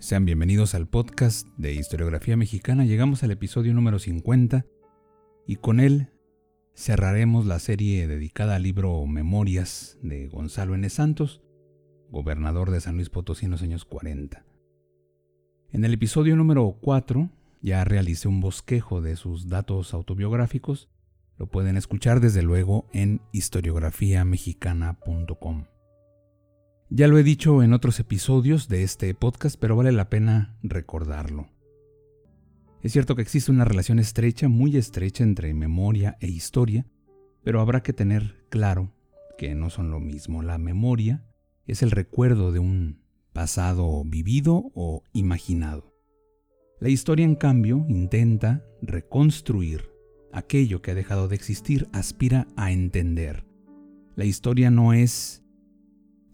Sean bienvenidos al podcast de Historiografía Mexicana. Llegamos al episodio número 50 y con él cerraremos la serie dedicada al libro Memorias de Gonzalo N. Santos, gobernador de San Luis Potosí en los años 40. En el episodio número 4 ya realicé un bosquejo de sus datos autobiográficos lo pueden escuchar desde luego en historiografiamexicana.com. Ya lo he dicho en otros episodios de este podcast, pero vale la pena recordarlo. Es cierto que existe una relación estrecha, muy estrecha entre memoria e historia, pero habrá que tener claro que no son lo mismo. La memoria es el recuerdo de un pasado vivido o imaginado. La historia, en cambio, intenta reconstruir aquello que ha dejado de existir aspira a entender. La historia no es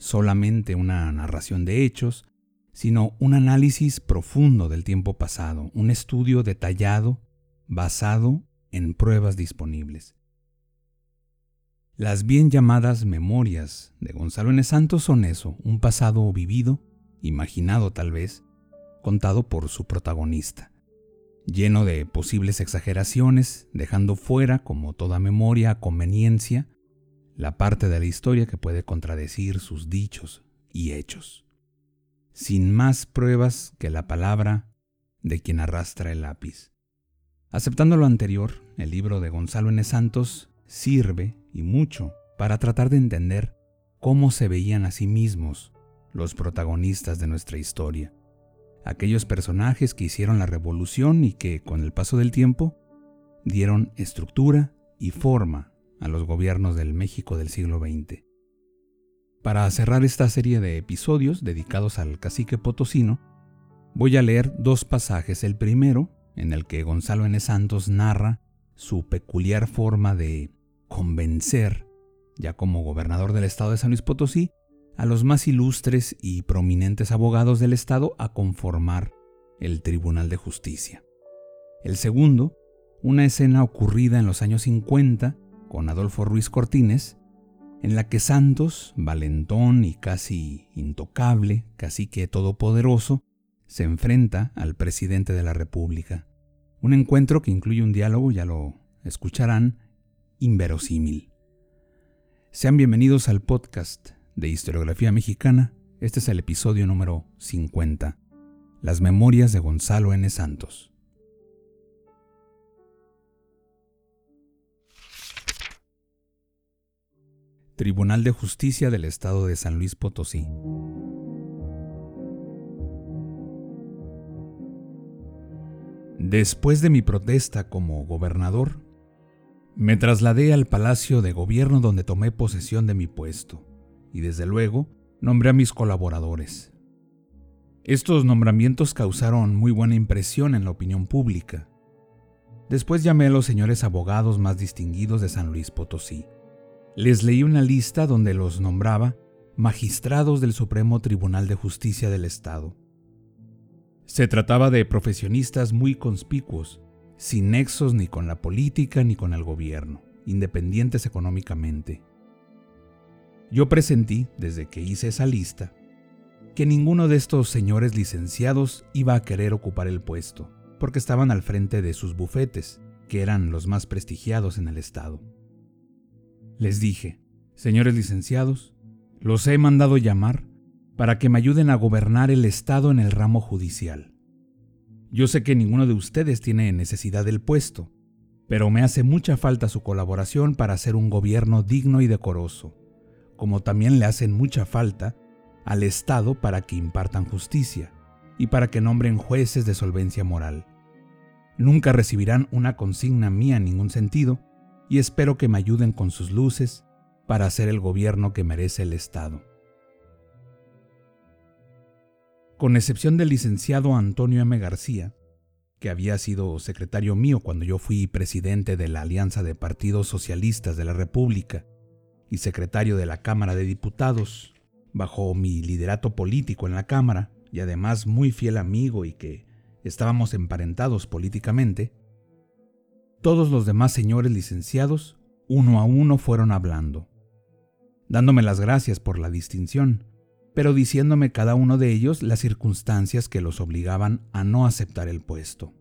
solamente una narración de hechos, sino un análisis profundo del tiempo pasado, un estudio detallado basado en pruebas disponibles. Las bien llamadas memorias de Gonzalo N. Santos son eso, un pasado vivido, imaginado tal vez, contado por su protagonista lleno de posibles exageraciones, dejando fuera, como toda memoria a conveniencia, la parte de la historia que puede contradecir sus dichos y hechos, sin más pruebas que la palabra de quien arrastra el lápiz. Aceptando lo anterior, el libro de Gonzalo N. Santos sirve, y mucho, para tratar de entender cómo se veían a sí mismos los protagonistas de nuestra historia aquellos personajes que hicieron la revolución y que, con el paso del tiempo, dieron estructura y forma a los gobiernos del México del siglo XX. Para cerrar esta serie de episodios dedicados al cacique potosino, voy a leer dos pasajes. El primero, en el que Gonzalo N. Santos narra su peculiar forma de convencer, ya como gobernador del estado de San Luis Potosí, a los más ilustres y prominentes abogados del Estado a conformar el Tribunal de Justicia. El segundo, una escena ocurrida en los años 50 con Adolfo Ruiz Cortines, en la que Santos, valentón y casi intocable, casi que todopoderoso, se enfrenta al presidente de la República. Un encuentro que incluye un diálogo, ya lo escucharán, inverosímil. Sean bienvenidos al podcast de Historiografía Mexicana, este es el episodio número 50, Las Memorias de Gonzalo N. Santos. Tribunal de Justicia del Estado de San Luis Potosí. Después de mi protesta como gobernador, me trasladé al Palacio de Gobierno donde tomé posesión de mi puesto y desde luego nombré a mis colaboradores. Estos nombramientos causaron muy buena impresión en la opinión pública. Después llamé a los señores abogados más distinguidos de San Luis Potosí. Les leí una lista donde los nombraba magistrados del Supremo Tribunal de Justicia del Estado. Se trataba de profesionistas muy conspicuos, sin nexos ni con la política ni con el gobierno, independientes económicamente. Yo presentí, desde que hice esa lista, que ninguno de estos señores licenciados iba a querer ocupar el puesto, porque estaban al frente de sus bufetes, que eran los más prestigiados en el Estado. Les dije, señores licenciados, los he mandado llamar para que me ayuden a gobernar el Estado en el ramo judicial. Yo sé que ninguno de ustedes tiene necesidad del puesto, pero me hace mucha falta su colaboración para hacer un gobierno digno y decoroso como también le hacen mucha falta al Estado para que impartan justicia y para que nombren jueces de solvencia moral. Nunca recibirán una consigna mía en ningún sentido y espero que me ayuden con sus luces para hacer el gobierno que merece el Estado. Con excepción del licenciado Antonio M. García, que había sido secretario mío cuando yo fui presidente de la Alianza de Partidos Socialistas de la República y secretario de la Cámara de Diputados, bajo mi liderato político en la Cámara, y además muy fiel amigo y que estábamos emparentados políticamente, todos los demás señores licenciados, uno a uno, fueron hablando, dándome las gracias por la distinción, pero diciéndome cada uno de ellos las circunstancias que los obligaban a no aceptar el puesto.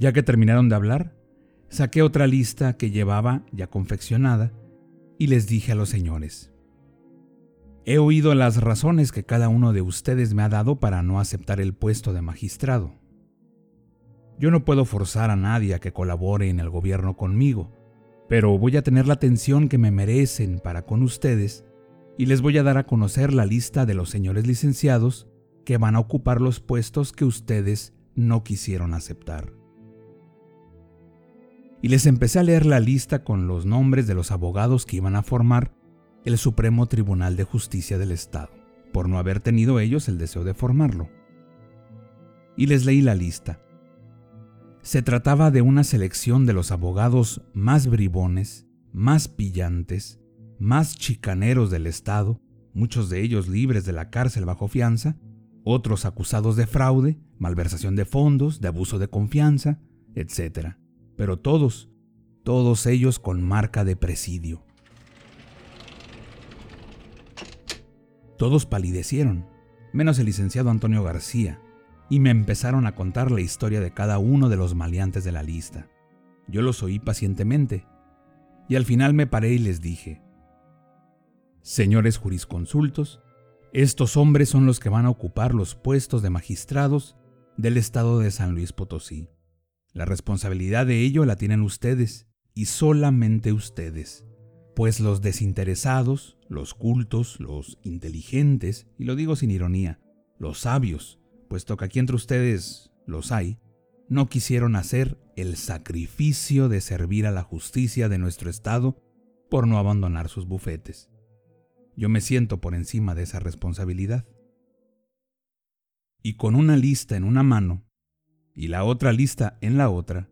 Ya que terminaron de hablar, saqué otra lista que llevaba ya confeccionada y les dije a los señores, He oído las razones que cada uno de ustedes me ha dado para no aceptar el puesto de magistrado. Yo no puedo forzar a nadie a que colabore en el gobierno conmigo, pero voy a tener la atención que me merecen para con ustedes y les voy a dar a conocer la lista de los señores licenciados que van a ocupar los puestos que ustedes no quisieron aceptar. Y les empecé a leer la lista con los nombres de los abogados que iban a formar el Supremo Tribunal de Justicia del Estado, por no haber tenido ellos el deseo de formarlo. Y les leí la lista. Se trataba de una selección de los abogados más bribones, más pillantes, más chicaneros del Estado, muchos de ellos libres de la cárcel bajo fianza, otros acusados de fraude, malversación de fondos, de abuso de confianza, etc. Pero todos, todos ellos con marca de presidio. Todos palidecieron, menos el licenciado Antonio García, y me empezaron a contar la historia de cada uno de los maleantes de la lista. Yo los oí pacientemente, y al final me paré y les dije, Señores jurisconsultos, estos hombres son los que van a ocupar los puestos de magistrados del estado de San Luis Potosí. La responsabilidad de ello la tienen ustedes, y solamente ustedes, pues los desinteresados, los cultos, los inteligentes, y lo digo sin ironía, los sabios, puesto que aquí entre ustedes los hay, no quisieron hacer el sacrificio de servir a la justicia de nuestro Estado por no abandonar sus bufetes. Yo me siento por encima de esa responsabilidad. Y con una lista en una mano y la otra lista en la otra,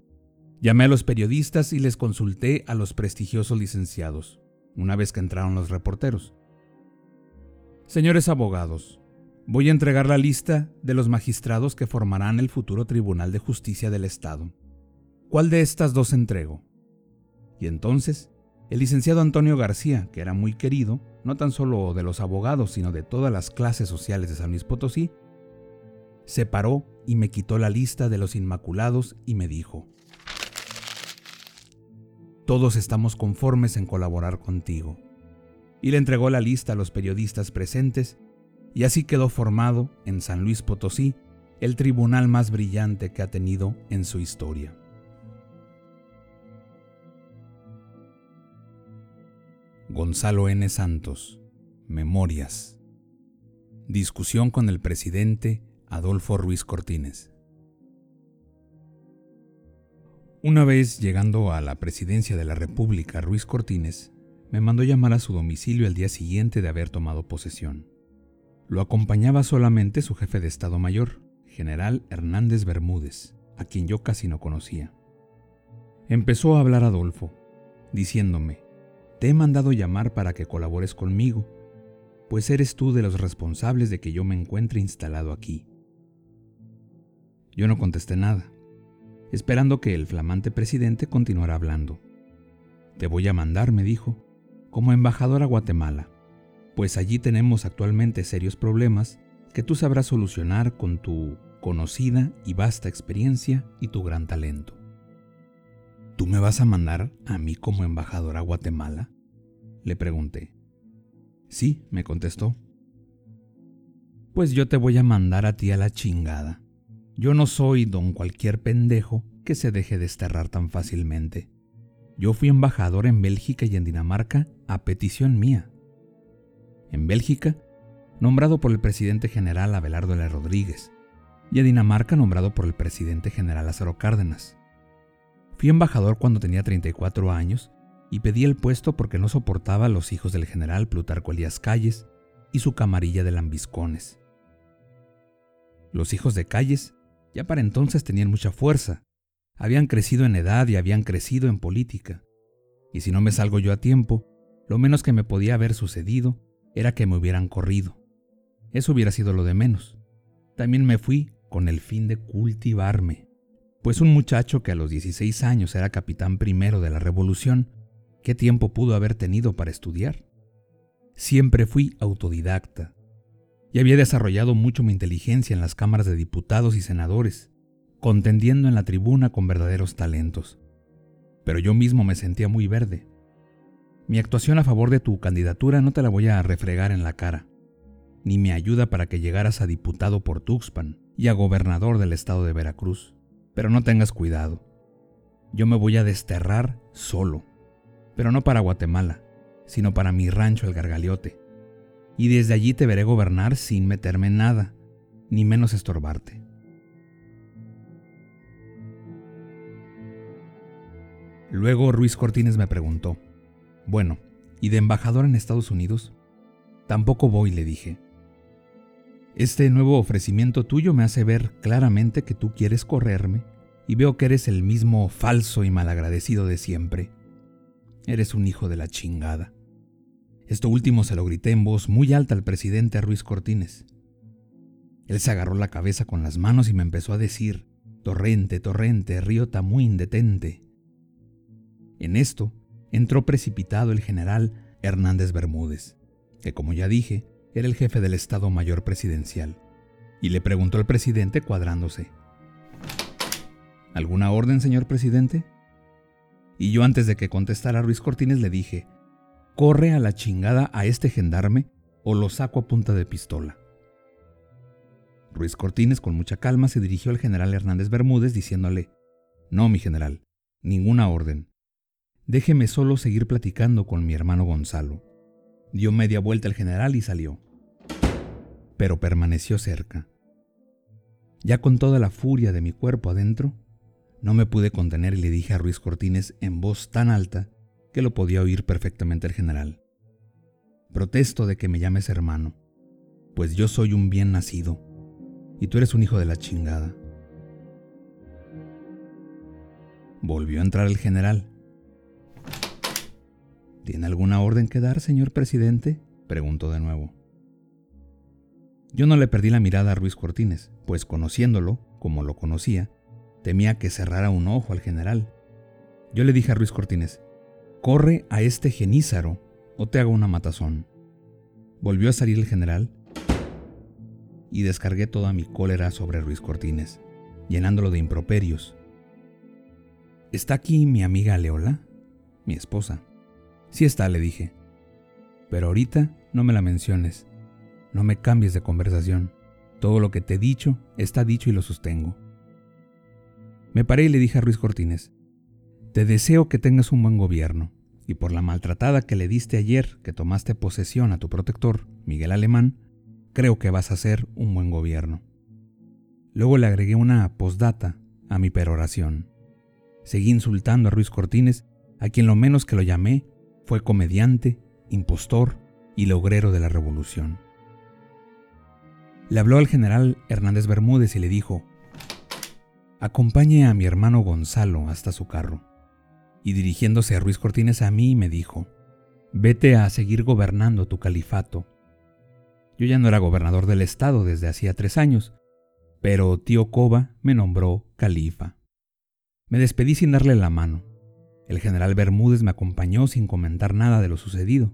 llamé a los periodistas y les consulté a los prestigiosos licenciados, una vez que entraron los reporteros. Señores abogados, voy a entregar la lista de los magistrados que formarán el futuro Tribunal de Justicia del Estado. ¿Cuál de estas dos entrego? Y entonces, el licenciado Antonio García, que era muy querido, no tan solo de los abogados, sino de todas las clases sociales de San Luis Potosí, se paró y me quitó la lista de los Inmaculados y me dijo, Todos estamos conformes en colaborar contigo. Y le entregó la lista a los periodistas presentes y así quedó formado en San Luis Potosí el tribunal más brillante que ha tenido en su historia. Gonzalo N. Santos. Memorias. Discusión con el presidente Adolfo Ruiz Cortines. Una vez llegando a la presidencia de la República, Ruiz Cortines me mandó llamar a su domicilio el día siguiente de haber tomado posesión. Lo acompañaba solamente su jefe de Estado Mayor, general Hernández Bermúdez, a quien yo casi no conocía. Empezó a hablar Adolfo, diciéndome, te he mandado llamar para que colabores conmigo, pues eres tú de los responsables de que yo me encuentre instalado aquí. Yo no contesté nada, esperando que el flamante presidente continuara hablando. Te voy a mandar, me dijo, como embajador a Guatemala, pues allí tenemos actualmente serios problemas que tú sabrás solucionar con tu conocida y vasta experiencia y tu gran talento. ¿Tú me vas a mandar a mí como embajador a Guatemala? Le pregunté. Sí, me contestó. Pues yo te voy a mandar a ti a la chingada. Yo no soy don cualquier pendejo que se deje desterrar tan fácilmente. Yo fui embajador en Bélgica y en Dinamarca a petición mía. En Bélgica, nombrado por el presidente general Abelardo L. Rodríguez, y a Dinamarca nombrado por el presidente general Lázaro Cárdenas. Fui embajador cuando tenía 34 años y pedí el puesto porque no soportaba a los hijos del general Plutarco Elías Calles y su camarilla de lambiscones, Los hijos de calles ya para entonces tenían mucha fuerza, habían crecido en edad y habían crecido en política. Y si no me salgo yo a tiempo, lo menos que me podía haber sucedido era que me hubieran corrido. Eso hubiera sido lo de menos. También me fui con el fin de cultivarme, pues un muchacho que a los 16 años era capitán primero de la revolución, ¿qué tiempo pudo haber tenido para estudiar? Siempre fui autodidacta y había desarrollado mucho mi inteligencia en las cámaras de diputados y senadores, contendiendo en la tribuna con verdaderos talentos. Pero yo mismo me sentía muy verde. Mi actuación a favor de tu candidatura no te la voy a refregar en la cara, ni mi ayuda para que llegaras a diputado por Tuxpan y a gobernador del estado de Veracruz. Pero no tengas cuidado. Yo me voy a desterrar solo, pero no para Guatemala, sino para mi rancho el Gargaliote. Y desde allí te veré gobernar sin meterme en nada, ni menos estorbarte. Luego Ruiz Cortines me preguntó, bueno, ¿y de embajador en Estados Unidos? Tampoco voy, le dije. Este nuevo ofrecimiento tuyo me hace ver claramente que tú quieres correrme y veo que eres el mismo falso y malagradecido de siempre. Eres un hijo de la chingada. Esto último se lo grité en voz muy alta al presidente Ruiz Cortines. Él se agarró la cabeza con las manos y me empezó a decir, Torrente, torrente, río tamuín, detente. En esto entró precipitado el general Hernández Bermúdez, que como ya dije, era el jefe del Estado Mayor Presidencial, y le preguntó al presidente cuadrándose. ¿Alguna orden, señor presidente? Y yo antes de que contestara Ruiz Cortines le dije, corre a la chingada a este gendarme o lo saco a punta de pistola. Ruiz Cortines con mucha calma se dirigió al general Hernández Bermúdez diciéndole, no, mi general, ninguna orden. Déjeme solo seguir platicando con mi hermano Gonzalo. Dio media vuelta el general y salió. Pero permaneció cerca. Ya con toda la furia de mi cuerpo adentro, no me pude contener y le dije a Ruiz Cortines en voz tan alta que lo podía oír perfectamente el general. Protesto de que me llames hermano, pues yo soy un bien nacido y tú eres un hijo de la chingada. Volvió a entrar el general ¿Tiene alguna orden que dar, señor presidente? preguntó de nuevo. Yo no le perdí la mirada a Ruiz Cortines, pues conociéndolo, como lo conocía, temía que cerrara un ojo al general. Yo le dije a Ruiz Cortines, corre a este genízaro o te hago una matazón. Volvió a salir el general y descargué toda mi cólera sobre Ruiz Cortines, llenándolo de improperios. ¿Está aquí mi amiga Leola? Mi esposa. Sí está, le dije. Pero ahorita no me la menciones. No me cambies de conversación. Todo lo que te he dicho está dicho y lo sostengo. Me paré y le dije a Ruiz Cortines, te deseo que tengas un buen gobierno, y por la maltratada que le diste ayer que tomaste posesión a tu protector, Miguel Alemán, creo que vas a hacer un buen gobierno. Luego le agregué una postdata a mi peroración. Seguí insultando a Ruiz Cortines, a quien lo menos que lo llamé fue comediante, impostor y logrero de la revolución. Le habló al general Hernández Bermúdez y le dijo, acompañe a mi hermano Gonzalo hasta su carro. Y dirigiéndose a Ruiz Cortines a mí me dijo, vete a seguir gobernando tu califato. Yo ya no era gobernador del estado desde hacía tres años, pero tío Coba me nombró califa. Me despedí sin darle la mano el general Bermúdez me acompañó sin comentar nada de lo sucedido,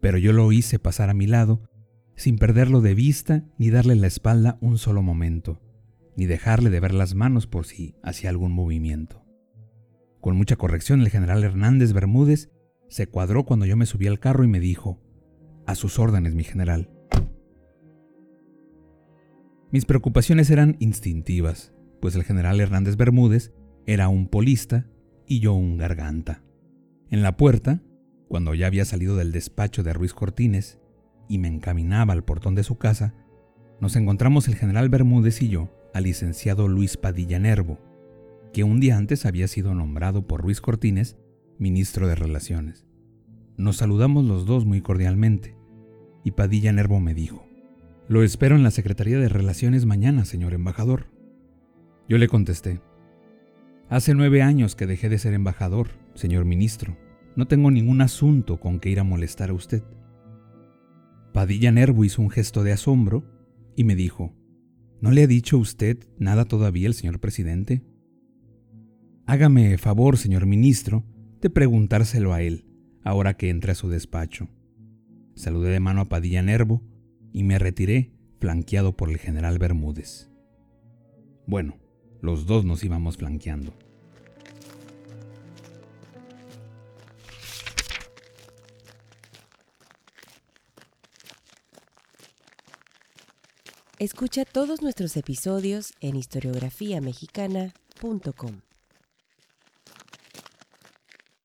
pero yo lo hice pasar a mi lado sin perderlo de vista ni darle la espalda un solo momento, ni dejarle de ver las manos por si hacía algún movimiento. Con mucha corrección el general Hernández Bermúdez se cuadró cuando yo me subí al carro y me dijo, a sus órdenes, mi general. Mis preocupaciones eran instintivas, pues el general Hernández Bermúdez era un polista y yo un garganta. En la puerta, cuando ya había salido del despacho de Ruiz Cortines y me encaminaba al portón de su casa, nos encontramos el general Bermúdez y yo al licenciado Luis Padilla Nervo, que un día antes había sido nombrado por Ruiz Cortines ministro de Relaciones. Nos saludamos los dos muy cordialmente, y Padilla Nervo me dijo, Lo espero en la Secretaría de Relaciones mañana, señor embajador. Yo le contesté. Hace nueve años que dejé de ser embajador, señor ministro. No tengo ningún asunto con que ir a molestar a usted. Padilla Nervo hizo un gesto de asombro y me dijo, ¿No le ha dicho usted nada todavía el señor presidente? Hágame favor, señor ministro, de preguntárselo a él, ahora que entre a su despacho. Saludé de mano a Padilla Nervo y me retiré, flanqueado por el general Bermúdez. Bueno, los dos nos íbamos flanqueando. Escucha todos nuestros episodios en historiografiamexicana.com.